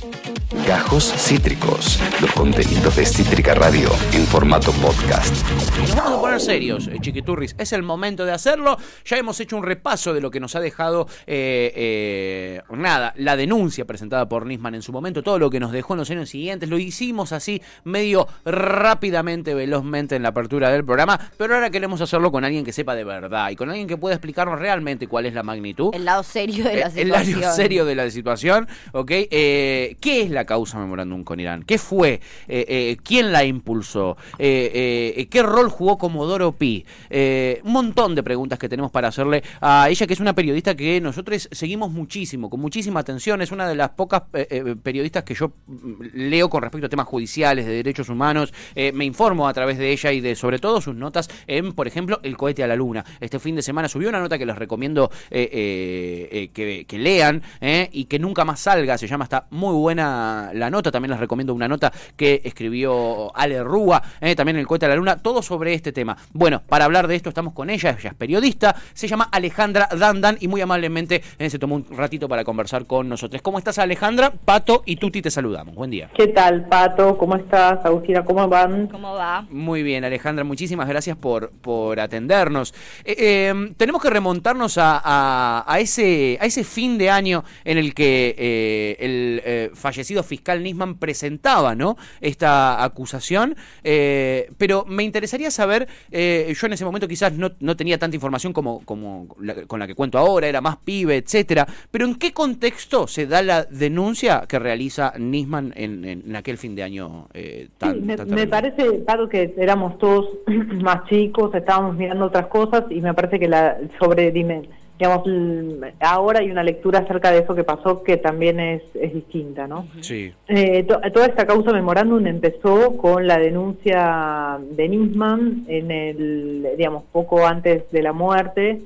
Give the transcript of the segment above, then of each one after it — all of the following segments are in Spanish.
Thank you. Gajos Cítricos, los contenidos de Cítrica Radio en formato podcast. Nos vamos a poner serios, eh, chiquiturris. Es el momento de hacerlo. Ya hemos hecho un repaso de lo que nos ha dejado, eh, eh, nada, la denuncia presentada por Nisman en su momento, todo lo que nos dejó en los años siguientes. Lo hicimos así, medio rápidamente, velozmente en la apertura del programa, pero ahora queremos hacerlo con alguien que sepa de verdad y con alguien que pueda explicarnos realmente cuál es la magnitud. El lado serio de la Eh, El situación. lado serio de la situación, ¿ok? Eh, ¿Qué es la causa memorándum con Irán? ¿Qué fue? Eh, eh, ¿Quién la impulsó? Eh, ¿Qué rol jugó Comodoro Pi? Un montón de preguntas que tenemos para hacerle a ella, que es una periodista que nosotros seguimos muchísimo, con muchísima atención. Es una de las pocas periodistas que yo mm, leo con respecto a temas judiciales, de derechos humanos. Me informo a través de ella y de, sobre todo, sus notas en, por ejemplo, El cohete a la luna. Este fin de semana subió una nota que les recomiendo que, que lean y que nunca más salga. Se llama, está muy buena la nota. También les recomiendo una nota que escribió Ale Rúa, eh, también en El cohete a la luna, todo sobre este tema. Bueno, para hablar de esto estamos con ella, ella es periodista, se llama Alejandra Dandan y muy amablemente eh, se tomó un ratito para conversar con nosotros. ¿Cómo estás Alejandra? Pato y Tuti te saludamos. Buen día. ¿Qué tal, Pato? ¿Cómo estás? Agustina, ¿cómo van? ¿Cómo va? Muy bien, Alejandra, muchísimas gracias por, por atendernos. Eh, eh, tenemos que remontarnos a, a- a ese, a ese fin de año en el que eh, el eh, fallecido fiscal Nisman presentaba ¿no? esta acusación, eh, pero me interesaría saber, eh, yo en ese momento quizás no, no tenía tanta información como, como la- con la que cuento ahora, era más pibe, etcétera, pero ¿en qué contexto se da la denuncia que realiza Nisman en, en- aquel fin de año eh, tan, Sí, me, tan me parece, Pato, que éramos todos más chicos, estábamos mirando otras cosas y me parece que la sobre, dime, digamos, l- ahora hay una lectura acerca de eso que pasó que también es, es distinta, ¿no? Sí. Eh, to- toda esta causa memorándum empezó con la denuncia de Nisman en el, digamos, poco antes de la muerte.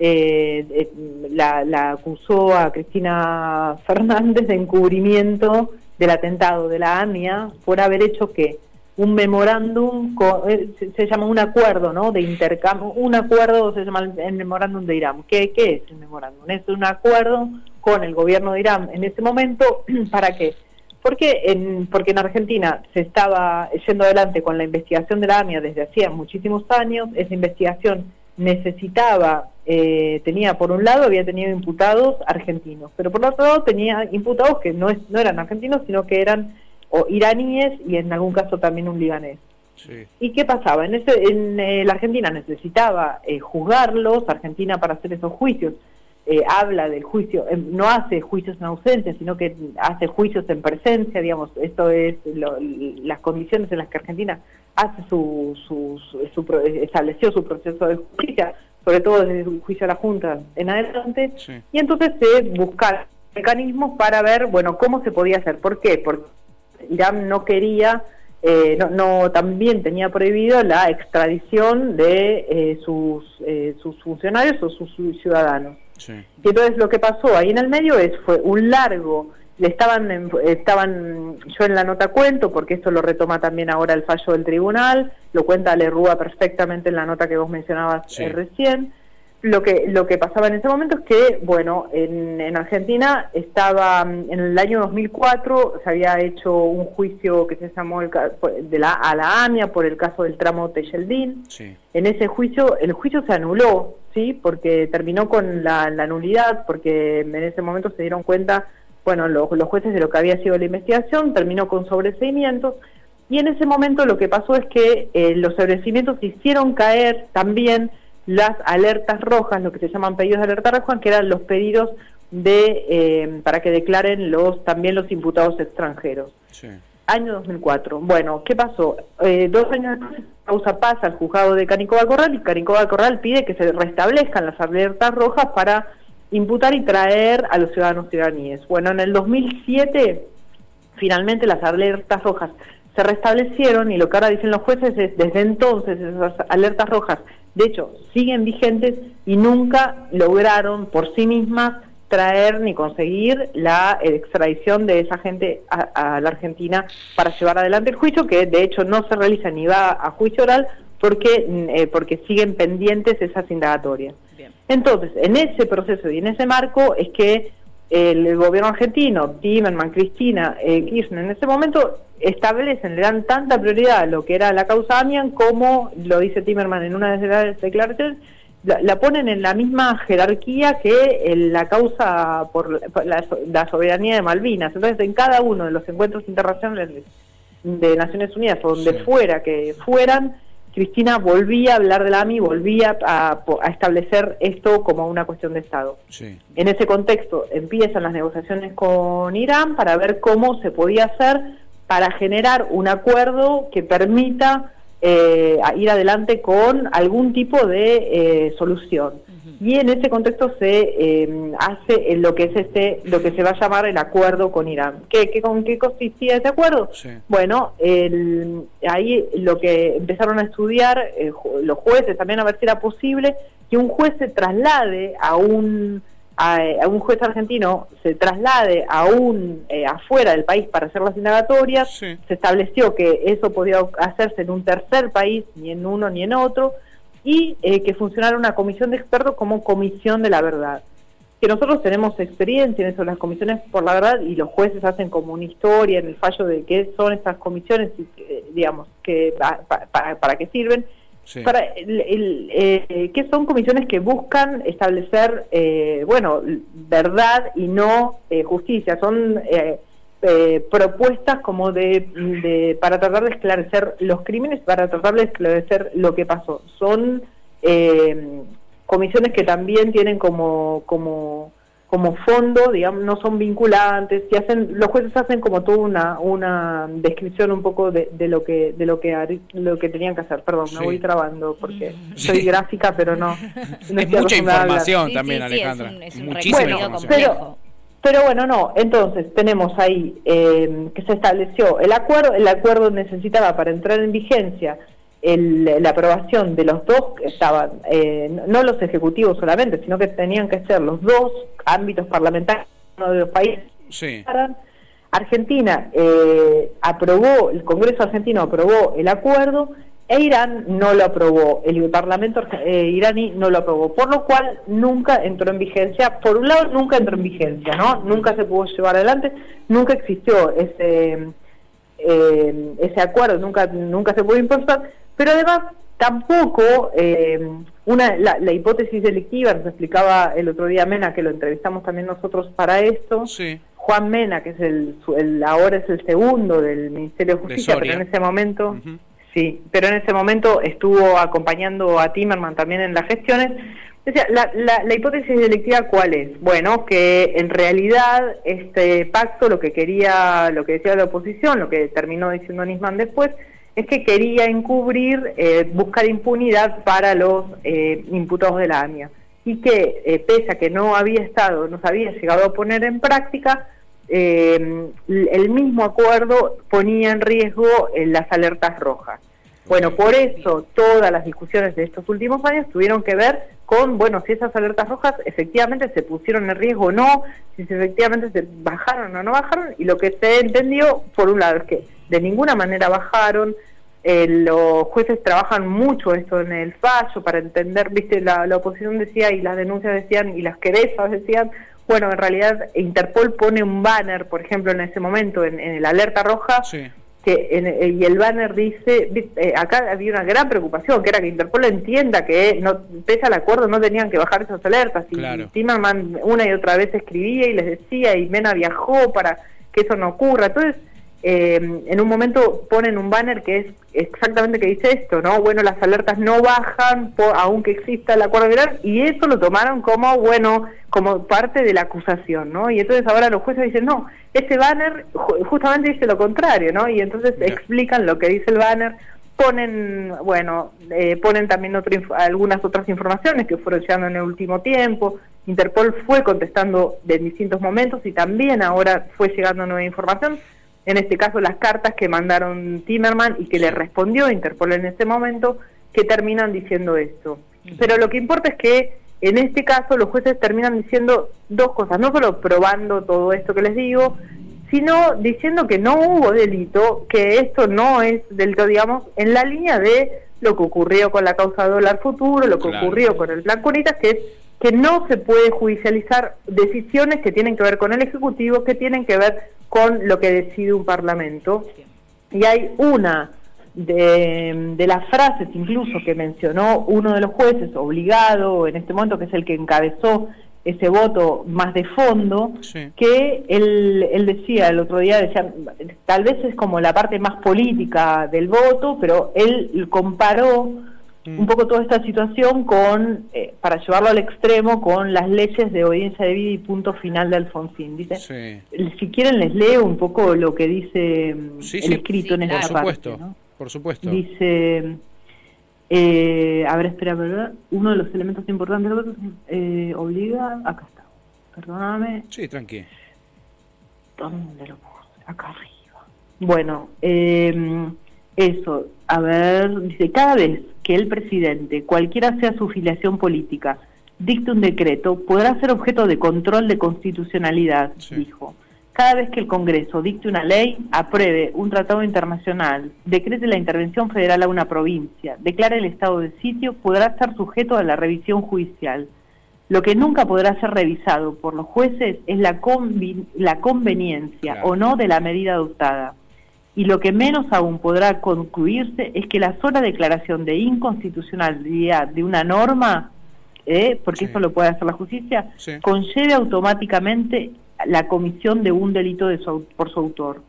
Eh, eh, la, la acusó a Cristina Fernández de encubrimiento del atentado de la AMIA por haber hecho que un memorándum, co- eh, se, llama un acuerdo, ¿no? De intercambio, un acuerdo se llama el, el memorándum de Irán. ¿Qué, ¿Qué es el memorándum? Es un acuerdo con el gobierno de Irán en ese momento, ¿para qué? Porque en, porque en Argentina se estaba yendo adelante con la investigación de la AMIA desde hacía muchísimos años, esa investigación necesitaba, eh, tenía por un lado, había tenido imputados argentinos, pero por otro lado tenía imputados que no, es, no eran argentinos, sino que eran o iraníes y en algún caso también un libanés. Sí. ¿Y qué pasaba? En, ese, en eh, la Argentina necesitaba eh, juzgarlos, Argentina para hacer esos juicios eh, habla del juicio, eh, no hace juicios en ausencia, sino que hace juicios en presencia, digamos, esto es lo- las condiciones en las que Argentina hace su, su, su- estableció su proceso de justicia, sobre todo desde su juicio a la Junta en adelante, Sí. y entonces se buscar mecanismos para ver, bueno, cómo se podía hacer. ¿Por qué? Porque Irán no quería, eh, no, no también tenía prohibido la extradición de eh, sus, eh, sus funcionarios o sus ciudadanos. Sí. Y entonces lo que pasó ahí en el medio es fue un largo, le estaban estaban yo en la nota cuento porque esto lo retoma también ahora el fallo del tribunal, lo cuenta Lerrúa perfectamente en la nota que vos mencionabas Sí. eh, recién. Lo que lo que pasaba en ese momento es que bueno, en, en Argentina estaba mm, en el año 2004 se había hecho un juicio que se llamó el de la a la AMIA por el caso del tramo Teyeldín Sí. en ese juicio, el juicio se anuló, ¿sí? Porque terminó con la, la nulidad, porque en ese momento se dieron cuenta, bueno, los, los jueces de lo que había sido la investigación, terminó con sobreseimientos, y en ese momento lo que pasó es que eh, los sobreseimientos hicieron caer también las alertas rojas, lo que se llaman pedidos de alerta roja, que eran los pedidos de eh, para que declaren los también los imputados extranjeros. Sí. Año 2004. Bueno, ¿qué pasó? Eh, dos años después, causa pasa al juzgado de Canicoba Corral y Canicoba Corral pide que se restablezcan las alertas rojas para imputar y traer a los ciudadanos iraníes. Bueno, en el 2007, finalmente las alertas rojas se restablecieron y lo que ahora dicen los jueces es, desde entonces esas alertas rojas, de hecho, siguen vigentes y nunca lograron por sí mismas traer ni conseguir la extradición de esa gente a, a la Argentina para llevar adelante el juicio, que de hecho no se realiza ni va a juicio oral porque, mm, eh, porque siguen pendientes esas indagatorias. Bien. Entonces, en ese proceso y en ese marco es que el gobierno argentino, Timerman, Cristina, eh, Kirchner, en ese momento establecen, le dan tanta prioridad a lo que era la causa Amian como lo dice Timerman en una de las declaraciones, la, ponen en la misma jerarquía que la causa por la, soberanía de Malvinas. Entonces, en cada uno de los encuentros internacionales de, Naciones Unidas, o donde fuera que fueran, Cristina volvía a hablar de la AMI, volvía a, establecer esto como una cuestión de Estado. En ese contexto empiezan las negociaciones con Irán para ver cómo se podía hacer para generar un acuerdo que permita eh, ir adelante con algún tipo de eh, solución. Y en ese contexto se eh, hace lo que es este, lo que se va a llamar el acuerdo con Irán. ¿Qué, con qué consistía ese acuerdo? Bueno, ahí lo que empezaron a estudiar los jueces también a ver si era posible que un juez se traslade a un a, un juez argentino se traslade aún eh, afuera del país para hacer las indagatorias, se estableció que eso podía hacerse en un tercer país, ni en uno ni en otro, y eh, que funcionara una comisión de expertos como comisión de la verdad. Que nosotros tenemos experiencia en eso, las comisiones por la verdad, y los jueces hacen como una historia en el fallo de qué son estas comisiones y, digamos, que, para qué sirven para el, eh, que son comisiones que buscan establecer, eh, bueno, verdad y no eh, justicia. Son propuestas como de, para tratar de esclarecer los crímenes, para tratar de esclarecer lo que pasó. Son comisiones que también tienen como como como fondo, digamos, no son vinculantes, y hacen, los jueces hacen como toda una, una descripción un poco de, de lo que de lo que lo que tenían que hacer. Perdón, me voy trabando porque soy gráfica, pero no. es mucha información también, Alejandra. Es un, bueno, pero, pero bueno, no. Entonces tenemos ahí eh, que se estableció el acuerdo. El acuerdo necesitaba para entrar en vigencia la aprobación de los dos estaban, eh, no los ejecutivos solamente, sino que tenían que ser los dos ámbitos parlamentarios de los países. Argentina eh, aprobó, el Congreso argentino aprobó el acuerdo e Irán no lo aprobó, el Parlamento eh, iraní no lo aprobó, por lo cual nunca entró en vigencia, por un lado nunca entró en vigencia, ¿no? Nunca se pudo llevar adelante, nunca existió ese... ese acuerdo nunca nunca se pudo impulsar pero además, tampoco eh, una, la, hipótesis delictiva, nos explicaba el otro día Mena, que lo entrevistamos también nosotros para esto. Juan Mena, que es el, ahora es el segundo del Ministerio de Justicia, pero en ese momento, sí, pero en ese momento estuvo acompañando a Timerman también en las gestiones. La, la, la, hipótesis delictiva cuál es? Bueno, que en realidad este pacto lo que quería, lo que decía la oposición, lo que terminó diciendo Nisman después, es que quería encubrir, eh, buscar impunidad para los eh, imputados de la AMIA y que eh, pese a que no había estado, no se había llegado a poner en práctica, el mismo acuerdo ponía en riesgo las alertas rojas. Bueno, por eso todas las discusiones de estos últimos años tuvieron que ver con, bueno, si esas alertas rojas efectivamente se pusieron en riesgo o no, si efectivamente se bajaron o no bajaron, y lo que se entendió, por un lado, es que de ninguna manera bajaron, eh, los jueces trabajan mucho esto en el fallo para entender, viste, la, oposición decía y las denuncias decían y las querellas decían, bueno, en realidad Interpol pone un banner, por ejemplo, en ese momento, en, el alerta roja, que eh, y el banner dice, eh, acá había una gran preocupación, que era que Interpol entienda que no pese al acuerdo no tenían que bajar esas alertas, y, claro. una y otra vez escribía y les decía, y Mena viajó para que eso no ocurra, entonces eh, en un momento ponen un banner que es exactamente que dice esto, ¿no? Bueno, las alertas no bajan por, aunque exista el acuerdo viral y eso lo tomaron como, bueno, como parte de la acusación, ¿no? Y entonces ahora los jueces dicen, no, ese banner justamente dice lo contrario, ¿no? Y entonces explican lo que dice el banner, ponen, bueno, eh, ponen también algunas otras informaciones que fueron llegando en el último tiempo. Interpol fue contestando en distintos momentos y también ahora fue llegando nueva información en este caso las cartas que mandaron Timerman y que le respondió Interpol en ese momento, que terminan diciendo esto. Pero lo que importa es que en este caso los jueces terminan diciendo dos cosas, no solo probando todo esto que les digo, sino diciendo que no hubo delito, que esto no es delito, digamos, en la línea de lo que ocurrió con la causa dólar futuro, lo que ocurrió con el plan Curitas, que es que no se puede judicializar decisiones que tienen que ver con el Ejecutivo, que tienen que ver con lo que decide un Parlamento. Y hay una de, de, las frases incluso que mencionó uno de los jueces, obligado en este momento, que es el que encabezó ese voto más de fondo, que él, él decía el otro día, decía, tal vez es como la parte más política del voto, pero él comparó un poco toda esta situación con, eh, para llevarlo al extremo, con las leyes de obediencia de vida y punto final de Alfonsín. Dice, si quieren les leo un poco lo que dice mm, el escrito en esta por supuesto, Por supuesto. Dice, eh, a ver, espera, ¿verdad? Uno de los elementos importantes eh, obliga, acá está, perdóname. Sí, tranqui. ¿Dónde lo pongo? Acá arriba. Bueno, eh, eso, a ver, dice, cada vez que el presidente, cualquiera sea su filiación política, dicte un decreto, podrá ser objeto de control de constitucionalidad, dijo. Cada vez que el Congreso dicte una ley, apruebe un tratado internacional, decrete la intervención federal a una provincia, declare el estado de sitio, podrá estar sujeto a la revisión judicial. Lo que nunca podrá ser revisado por los jueces es la, la conveniencia o no de la medida adoptada y lo que menos aún podrá concluirse es que la sola declaración de inconstitucionalidad de una norma, eh, porque eso lo puede hacer la justicia, conlleve automáticamente la comisión de un delito de por su autor.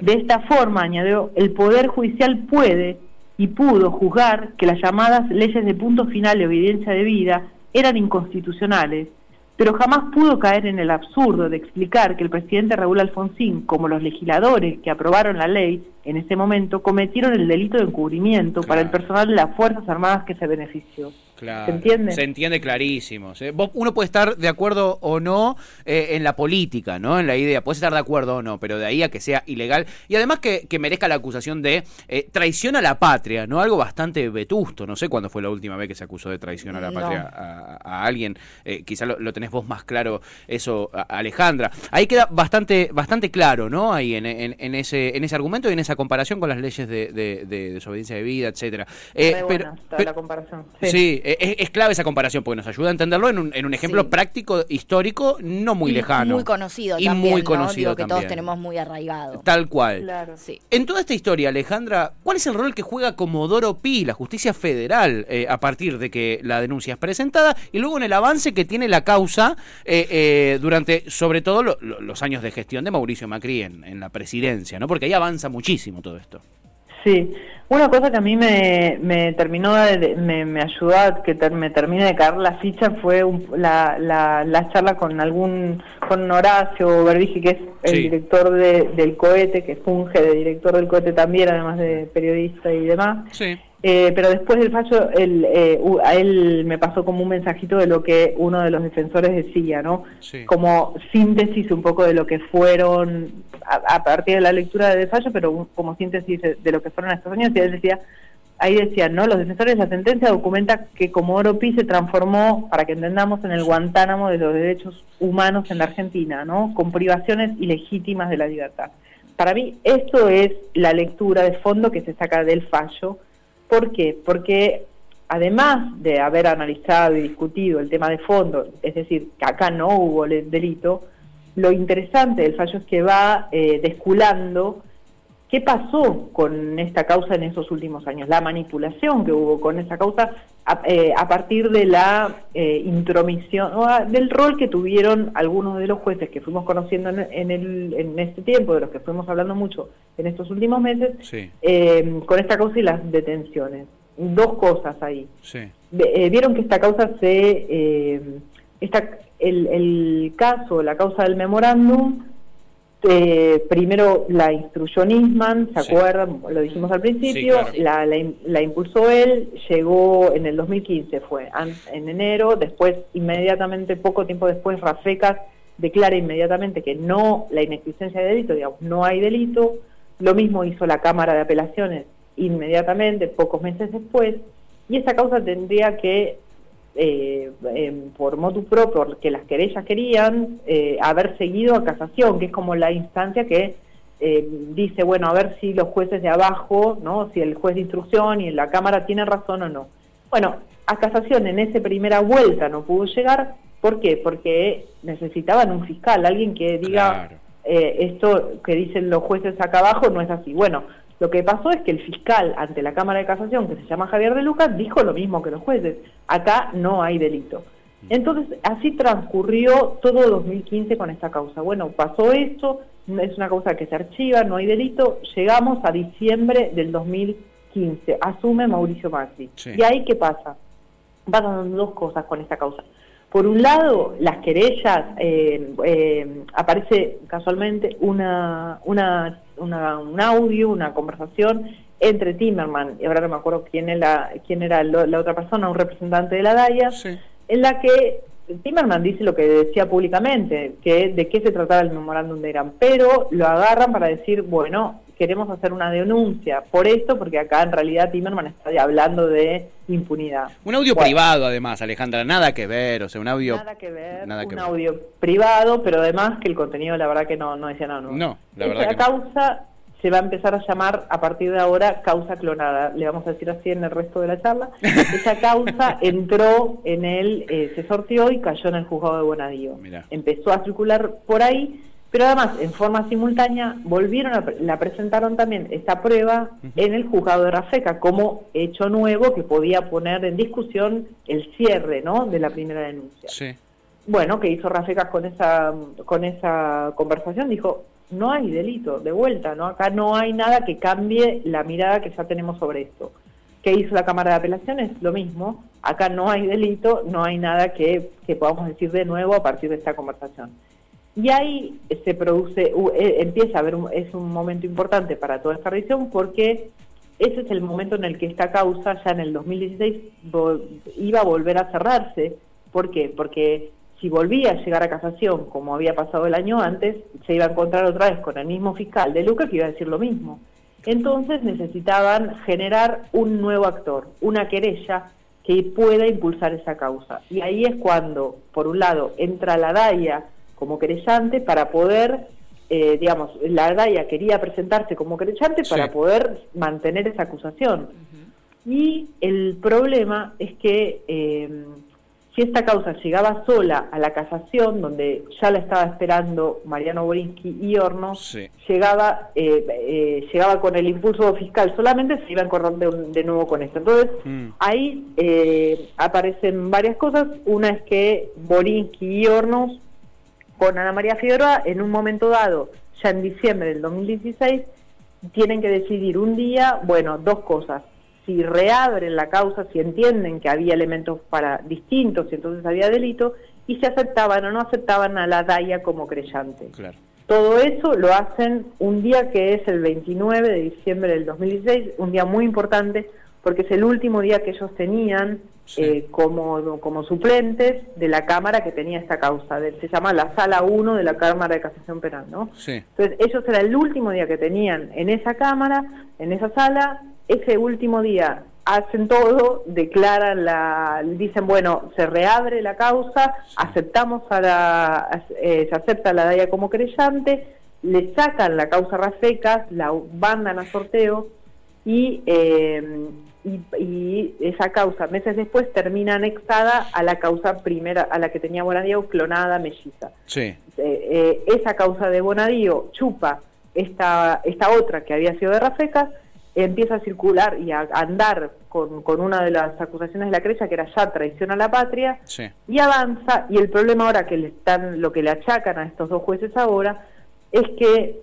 De esta forma, añadió, el Poder Judicial puede y pudo juzgar que las llamadas leyes de punto final de evidencia de vida eran inconstitucionales pero jamás pudo caer en el absurdo de explicar que el presidente Raúl Alfonsín, como los legisladores que aprobaron la ley en ese momento, cometieron el delito de encubrimiento para el personal de las Fuerzas Armadas que se benefició. ¿Se entiende? Se entiende clarísimo. Uno puede estar de acuerdo o no eh, en la política, ¿no? En la idea. Puede estar de acuerdo o no, pero de ahí a que sea ilegal. Y además que, merezca la acusación de eh, traición a la patria, ¿no? Algo bastante vetusto. No sé cuándo fue la última vez que se acusó de traición a la patria a, alguien. Eh, quizá lo, tenés vos más claro eso, Alejandra. Ahí queda bastante, bastante claro, ¿no? Ahí en, ese, en ese argumento y en esa comparación con las leyes de, de, desobediencia de vida, etcétera. pero, la comparación. sí es, clave esa comparación porque nos ayuda a entenderlo en un, en un ejemplo práctico, histórico, no muy lejano. Muy conocido y muy conocido que todos tenemos muy arraigado. Tal cual. En toda esta historia, Alejandra, ¿cuál es el rol que juega Comodoro Pi, la justicia federal, eh, a partir de que la denuncia es presentada y luego en el avance que tiene la causa eh, eh, durante, sobre todo, los años de gestión de Mauricio Macri en, en la presidencia, ¿no? Porque ahí avanza muchísimo todo esto. Sí, una cosa que a mí me, me terminó, de, me, me, ayudó a que me termine de caer la ficha fue la, la, la, charla con algún, con Horacio Verdije, que es el director de, del cohete, que funge de director del cohete también, además de periodista y demás. Sí. Eh, pero después del fallo, él, eh, a él me pasó como un mensajito de lo que uno de los defensores decía, ¿no? Como síntesis un poco de lo que fueron, a, partir de la lectura del fallo, pero como síntesis de, lo que fueron estos años, y él decía, ahí decía, ¿no? Los defensores de la sentencia documenta que como Pi se transformó, para que entendamos, en el Guantánamo de los derechos humanos en la Argentina, ¿no? Con privaciones ilegítimas de la libertad. Para mí, esto es la lectura de fondo que se saca del fallo ¿Por qué? Porque además de haber analizado y discutido el tema de fondo, es decir, que acá no hubo delito, lo interesante del fallo es que va eh, desculando qué pasó con esta causa en esos últimos años, la manipulación que hubo con esa causa a, eh, partir de la eh, intromisión, o del rol que tuvieron algunos de los jueces que fuimos conociendo en, el, en este tiempo, de los que fuimos hablando mucho en estos últimos meses, eh, con esta causa y las detenciones. Dos cosas ahí. Vieron que esta causa se... Esta, el, el caso, la causa del memorándum, eh, primero la instruyó Nisman, ¿se acuerdan? Lo dijimos al principio, la, la, impulsó él, llegó en el 2015, fue en enero, después inmediatamente, poco tiempo después, Rafecas declara inmediatamente que no, la inexistencia de delito, digamos, no hay delito, lo mismo hizo la Cámara de Apelaciones inmediatamente, pocos meses después, y esa causa tendría que eh, por motu propio, que las querellas querían, eh, haber seguido a casación, que es como la instancia que eh, dice, bueno, a ver si los jueces de abajo, ¿no? si el juez de instrucción y en la Cámara tienen razón o no. Bueno, A casación en esa primera vuelta no pudo llegar. ¿Por qué? Porque necesitaban un fiscal, alguien que diga eh, esto que dicen los jueces acá abajo no es así. Bueno, lo que pasó es que el fiscal ante la Cámara de Casación, que se llama Javier de Lucas, dijo lo mismo que los jueces. Acá no hay delito. Entonces, así transcurrió todo 2015 con esta causa. Bueno, pasó esto, es una causa que se archiva, no hay delito, llegamos a diciembre del 2015, asume Mauricio Macri. ¿Y ahí qué pasa? Pasan dos cosas con esta causa. Por un lado, las querellas, eh, eh, aparece casualmente una, una, un audio, una conversación entre Timerman, y ahora no me acuerdo quién era, quién era la otra persona, un representante de la DAIA, en la que Timerman dice lo que decía públicamente, que de qué se trataba el memorándum de Irán, pero lo agarran para decir, bueno, queremos hacer una denuncia por esto, porque acá en realidad Timerman está hablando de impunidad. Un audio privado además, Alejandra, nada que ver, o sea, un audio... Nada que ver, un audio privado, pero además que el contenido la verdad que no, no decía nada. No, la verdad que causa se va a empezar a llamar a partir de ahora causa clonada, le vamos a decir así en el resto de la charla. Esa causa entró en él, eh, se sorteó y cayó en el juzgado de Bonadío. Empezó a circular por ahí, pero además en forma simultánea volvieron a, la presentaron también esta prueba en el juzgado de Rafeca como hecho nuevo que podía poner en discusión el cierre ¿no? de la primera denuncia. Bueno, que hizo Rafeca con esa, con esa conversación, dijo, no hay delito, de vuelta, ¿no? Acá no hay nada que cambie la mirada que ya tenemos sobre esto. ¿Qué hizo la Cámara de Apelaciones? Lo mismo. Acá no hay delito, no hay nada que, podamos decir de nuevo a partir de esta conversación. Y ahí se produce, e, empieza a haber, es un momento importante para toda esta revisión porque ese es el momento en el que esta causa ya en el 2016 iba a volver a cerrarse. ¿Por qué? Porque si volvía a llegar a casación, como había pasado el año antes, se iba a encontrar otra vez con el mismo fiscal de Lucas que iba a decir lo mismo. Entonces necesitaban generar un nuevo actor, una querella que pueda impulsar esa causa. Y ahí es cuando, por un lado, entra la DAIA como querellante para poder, eh, digamos, la DAIA quería presentarse como querellante para poder mantener esa acusación. Y el problema es que... Eh, si esta causa llegaba sola a la casación, donde ya la estaba esperando Mariano Borinsky y Hornos, llegaba, eh, eh, llegaba con el impulso fiscal solamente, se iba a encontrar de, nuevo con esto. Entonces, mm. ahí eh, aparecen varias cosas. Una es que Borinsky y Hornos, con Ana María Figueroa, en un momento dado, ya en diciembre del 2016, tienen que decidir un día, bueno, dos cosas si reabren la causa, si entienden que había elementos para distintos y entonces había delito, y si aceptaban o no aceptaban a la DAIA como creyente. Todo eso lo hacen un día que es el 29 de diciembre del 2016, un día muy importante porque es el último día que ellos tenían eh, como, como suplentes de la Cámara que tenía esta causa. se llama la Sala 1 de la Cámara de Casación Penal, ¿no? Entonces ellos era el último día que tenían en esa Cámara, en esa sala, ese último día hacen todo, declaran la, dicen, bueno, se reabre la causa, aceptamos a la, eh, se acepta a la DAIA como creyente, le sacan la causa Rafecas, la mandan a sorteo y, eh, y, esa causa meses después termina anexada a la causa primera, a la que tenía Bonadío, clonada melliza. Sí. Eh, esa causa de Bonadío chupa esta, esta otra que había sido de Rafecas, empieza a circular y a andar con, con, una de las acusaciones de la creencia que era ya traición a la patria, y avanza, y el problema ahora que le están, lo que le achacan a estos dos jueces ahora, es que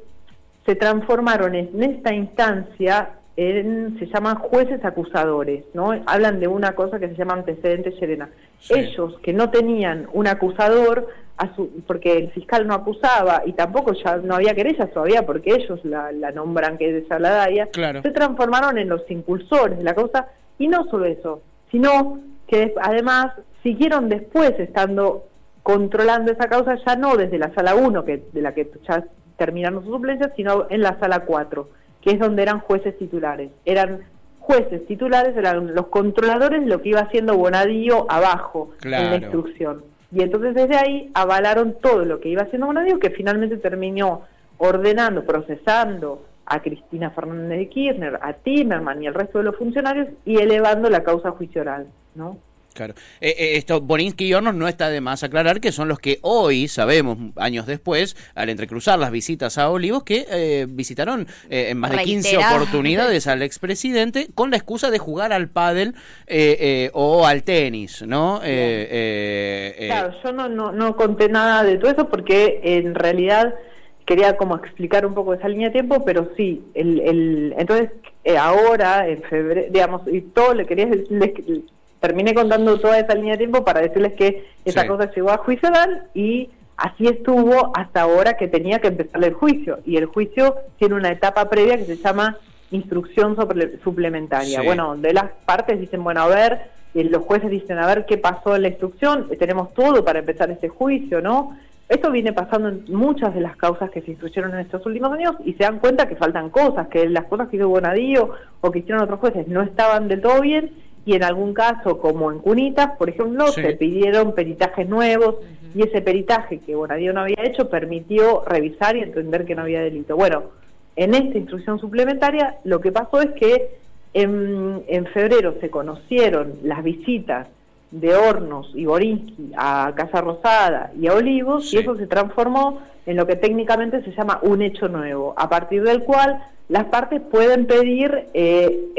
se transformaron en esta instancia en, se llaman jueces acusadores, ¿no? Hablan de una cosa que se llama antecedente serena. Ellos que no tenían un acusador, porque el fiscal no acusaba y tampoco ya no había querellas todavía porque ellos la, nombran que es la DAIA, se transformaron en los impulsores de la causa y no solo eso, sino que además siguieron después estando controlando esa causa ya no desde la sala 1, que, de la que ya terminaron sus suplencias, sino en la sala 4 que es donde eran jueces titulares. Eran jueces titulares, eran los controladores de lo que iba haciendo Bonadío abajo en la instrucción. Y entonces desde ahí avalaron todo lo que iba haciendo Bonadío, que finalmente terminó ordenando, procesando a Cristina Fernández de Kirchner, a Timerman y al resto de los funcionarios y elevando la causa juicio oral, ¿no? Claro. Eh, eh, esto, Borinsky y Hornos no está de más aclarar que son los que hoy sabemos, años después, al entrecruzar las visitas a Olivos, que eh, visitaron en más de 15 oportunidades al expresidente con la excusa de jugar al pádel o al tenis, ¿no? claro, yo no, no, no conté nada de todo eso porque en realidad quería como explicar un poco esa línea de tiempo, pero sí, el, el entonces ahora, en febrero, digamos, y todo le quería decir terminé contando toda esa línea de tiempo para decirles que esa cosa llegó a juicio oral y así estuvo hasta ahora que tenía que empezar el juicio. Y el juicio tiene una etapa previa que se llama instrucción suplementaria. Bueno, de las partes dicen, bueno, a ver, los jueces dicen, a ver qué pasó en la instrucción, tenemos todo para empezar ese juicio, ¿no? Esto viene pasando en muchas de las causas que se instruyeron en estos últimos años y se dan cuenta que faltan cosas, que las cosas que hizo Bonadío o que hicieron otros jueces no estaban del todo bien y en algún caso, como en Cunitas, por ejemplo, se pidieron peritajes nuevos y ese peritaje que Bonadío no había hecho permitió revisar y entender que no había delito. Bueno, en esta instrucción suplementaria lo que pasó es que en, en febrero se conocieron las visitas de Hornos y Borinsky a Casa Rosada y a Olivos y eso se transformó en lo que técnicamente se llama un hecho nuevo, a partir del cual las partes pueden pedir eh,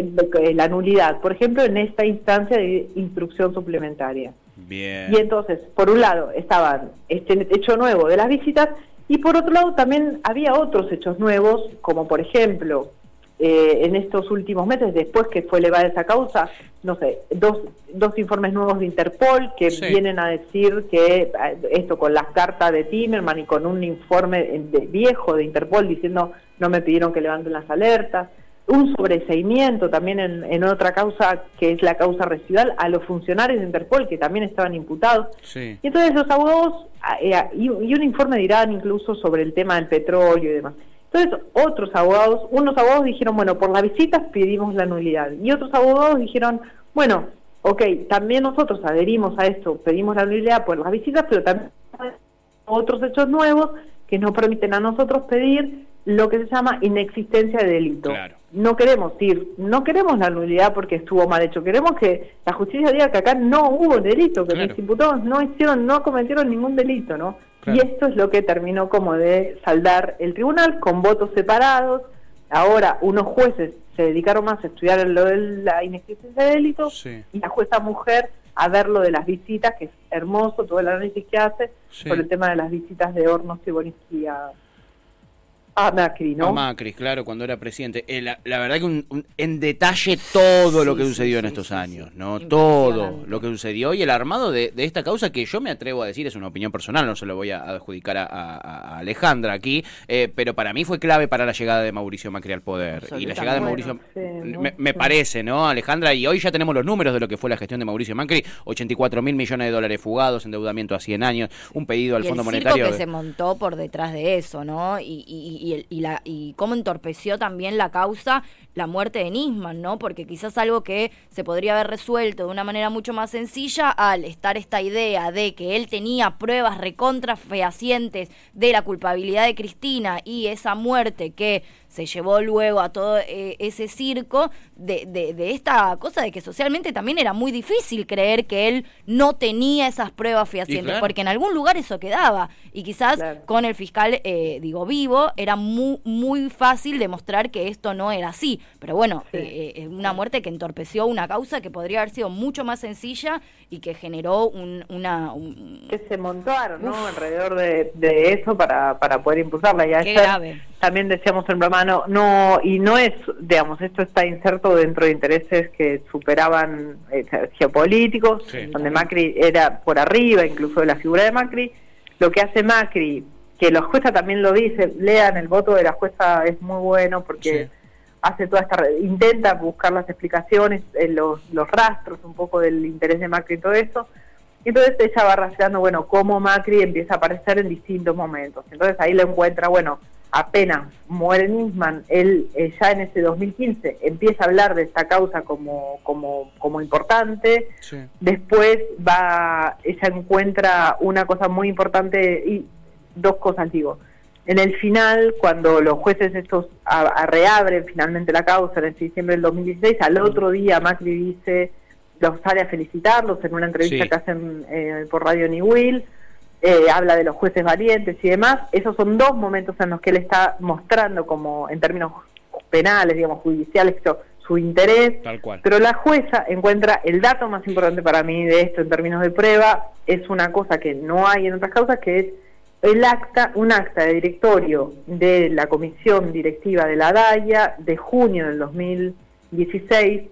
la nulidad, por ejemplo, en esta instancia de instrucción suplementaria. Bien. Y entonces, por un lado, estaban este hecho nuevo de las visitas y por otro lado también había otros hechos nuevos, como por ejemplo, eh, en estos últimos meses, después que fue elevada esa causa, no sé, dos, dos informes nuevos de Interpol que vienen a decir que eh, esto con las cartas de Timerman y con un informe de, viejo de Interpol diciendo no me pidieron que levanten las alertas, un sobreseimiento también en, otra causa que es la causa residual a los funcionarios de Interpol que también estaban imputados. Y entonces los abogados, eh, y, un informe de Irán incluso sobre el tema del petróleo y demás. Entonces otros abogados, unos abogados dijeron, bueno, por las visitas pedimos la nulidad. Y otros abogados dijeron, bueno, ok, también nosotros adherimos a esto, pedimos la nulidad por las visitas, pero también otros hechos nuevos que nos permiten a nosotros pedir lo que se llama inexistencia de delito. No queremos ir, no queremos la nulidad porque estuvo mal hecho, queremos que la justicia diga que acá no hubo delito, que los imputados no hicieron, no cometieron ningún delito, ¿no? Y esto es lo que terminó como de saldar el tribunal con votos separados. Ahora unos jueces se dedicaron más a estudiar lo de la inexistencia de delito y la jueza mujer a ver lo de las visitas, que es hermoso todo el análisis que hace por el tema de las visitas de Hornos y a Macri, ¿no? A Macri, claro, cuando era presidente. Eh, la, verdad que en detalle todo lo que sucedió en estos años, ¿no? Todo lo que sucedió y el armado de, esta causa que yo me atrevo a decir, es una opinión personal, no se lo voy a adjudicar a, Alejandra aquí, eh, pero para mí fue clave para la llegada de Mauricio Macri al poder. Y la llegada de Mauricio, me, parece, ¿no, Alejandra? Y hoy ya tenemos los números de lo que fue la gestión de Mauricio Macri, 84 mil millones de dólares fugados, endeudamiento a 100 años, un pedido al Fondo Monetario. que se montó por detrás de eso, ¿no? y y, y, la, y cómo entorpeció también la causa la muerte de Nisman, ¿no? Porque quizás algo que se podría haber resuelto de una manera mucho más sencilla al estar esta idea de que él tenía pruebas recontra fehacientes de la culpabilidad de Cristina y esa muerte que se llevó luego a todo eh, ese circo de, de, esta cosa de que socialmente también era muy difícil creer que él no tenía esas pruebas fehacientes, porque en algún lugar eso quedaba. Y quizás con el fiscal, eh, digo, vivo, era muy, muy fácil demostrar que esto no era así. Pero bueno, eh, eh, una muerte que entorpeció una causa que podría haber sido mucho más sencilla y que generó un, una... Que se montaron, ¿no? Alrededor de, eso para, para poder impulsarla. Y Qué grave. También decíamos en broma, no, no, y no es, digamos, esto está inserto dentro de intereses que superaban eh, geopolíticos, donde Macri era por arriba incluso de la figura de Macri. Lo que hace Macri, que la jueza también lo dice, lean el voto de la jueza, es muy bueno porque hace toda esta intenta buscar las explicaciones, eh, los, los rastros un poco del interés de Macri y todo eso. Y entonces ella va rastreando, bueno, cómo Macri empieza a aparecer en distintos momentos. Entonces ahí lo encuentra, bueno, apenas muere Nisman, él eh, ya en ese 2015 empieza a hablar de esta causa como, como, como importante. Después va, ella encuentra una cosa muy importante y dos cosas, digo en el final, cuando los jueces estos reabren finalmente la causa en diciembre del 2016, al otro día Macri dice los sale a felicitarlos en una entrevista Sí. que hacen eh, por Radio New Will, eh, habla de los jueces valientes y demás. Esos son dos momentos en los que él está mostrando como en términos penales, digamos, judiciales, su- interés. Tal cual. Pero la jueza encuentra el dato más importante para mí de esto en términos de prueba, es una cosa que no hay en otras causas, que es el acta, un acta de directorio de la comisión directiva de la DAIA de junio del 2016,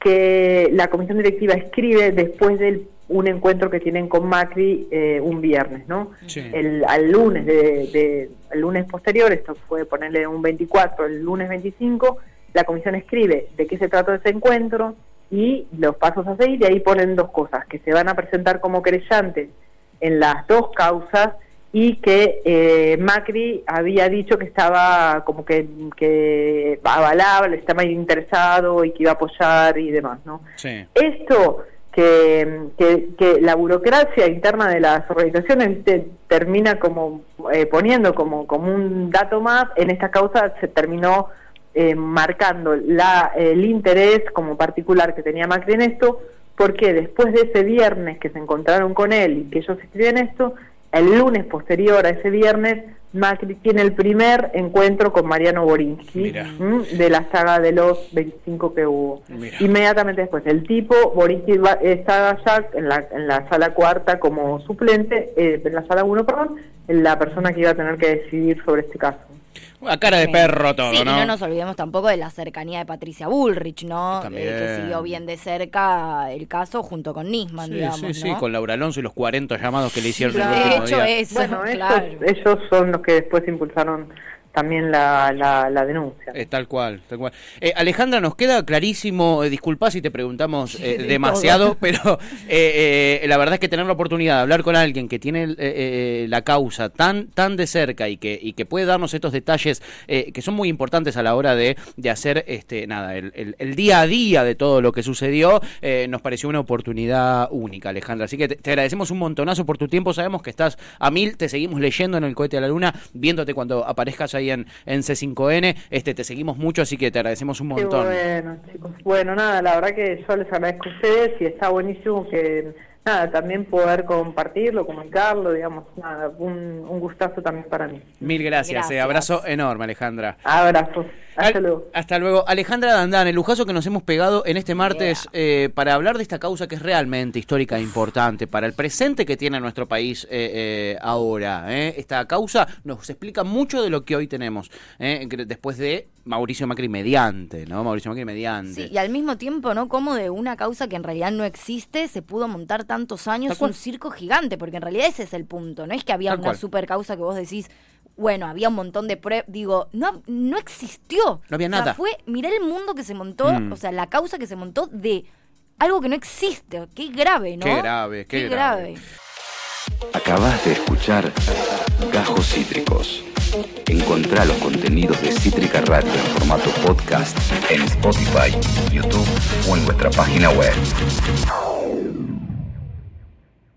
que la comisión directiva escribe después de un encuentro que tienen con Macri eh, un viernes, ¿no? Sí. El, al lunes de, de- el lunes posterior, esto fue ponerle un 24, el lunes 25, la comisión escribe de qué se trató ese encuentro y los pasos a seguir, y ahí ponen dos cosas, que se van a presentar como creyentes en las dos causas y que eh, Macri había dicho que estaba como que, que avalaba, le estaba interesado y que iba a apoyar y demás, ¿no? Sí. Esto que, que, la burocracia interna de las organizaciones te- termina como eh, poniendo como, como un dato más, en esta causa se terminó eh, marcando la, el interés como particular que tenía Macri en esto, porque después de ese viernes que se encontraron con él y que ellos escriben esto, el lunes posterior a ese viernes, Macri tiene el primer encuentro con Mariano Borinsky Mira. ¿m? de la saga de los 25 que hubo. Mira. Inmediatamente después, el tipo, Borinsky va- está ya en la, en la sala cuarta como suplente, eh, en la sala 1, perdón, la persona que iba a tener que decidir sobre este caso. A cara de perro todo, Sí, y ¿no? no nos olvidemos tampoco de la cercanía de Patricia Bullrich, ¿no? También. Eh, que siguió bien de cerca el caso junto con Nisman, Sí, digamos, sí, sí, ¿no? con Laura Alonso y los 40 llamados que le hicieron el de hecho, día. eso, Bueno, claro. ellos son los que después impulsaron también la, la, la denuncia. Eh, tal cual, tal cual. Eh, Alejandra, nos queda clarísimo, eh, disculpa si te preguntamos eh, de demasiado, todo. pero eh, eh, la verdad es que tener la oportunidad de hablar con alguien que tiene eh, eh, la causa tan tan de cerca y que y que puede darnos estos detalles eh, que son muy importantes a la hora de, de hacer este nada el, el- el día a día de todo lo que sucedió, eh, nos pareció una oportunidad única, Alejandra. Así que te, te agradecemos un montonazo por tu tiempo, sabemos que estás a mil, te seguimos leyendo en el cohete a la luna, viéndote cuando aparezcas ahí en, en C5N, este te seguimos mucho, así que te agradecemos un Qué montón. bueno, chicos. Bueno, nada, la verdad que yo les agradezco a ustedes y está buenísimo que, nada, también poder compartirlo, comunicarlo, digamos, nada, un, un gustazo también para mí. Mil gracias, eh, Gracias. abrazo enorme, Alejandra. Abrazos. Hasta luego. Hasta luego. Alejandra Dandán, el lujazo que nos hemos pegado en este martes eh, para hablar de esta causa que es realmente histórica e importante para el presente que tiene nuestro país eh, eh, ahora. eh. Esta causa nos explica mucho de lo que hoy tenemos, eh, después de Mauricio Macri mediante, ¿no? Mauricio Macri mediante. Sí, y al mismo tiempo, ¿no? Como de una causa que en realidad no existe, se pudo montar tantos años un circo gigante, porque en realidad ese es el punto, no es que había Tal una cual. super causa que vos decís, bueno, había un montón de pruebas, digo, no, no existió. No había O sea, nada. fue, mirá el mundo que se montó, Mm. o sea, la causa que se montó de algo que no existe, qué grave, ¿no? Qué grave, qué grave. Acabas de escuchar Gajos Cítricos. Encontrá los contenidos de Cítrica Radio en formato podcast en Spotify, YouTube o en nuestra página web.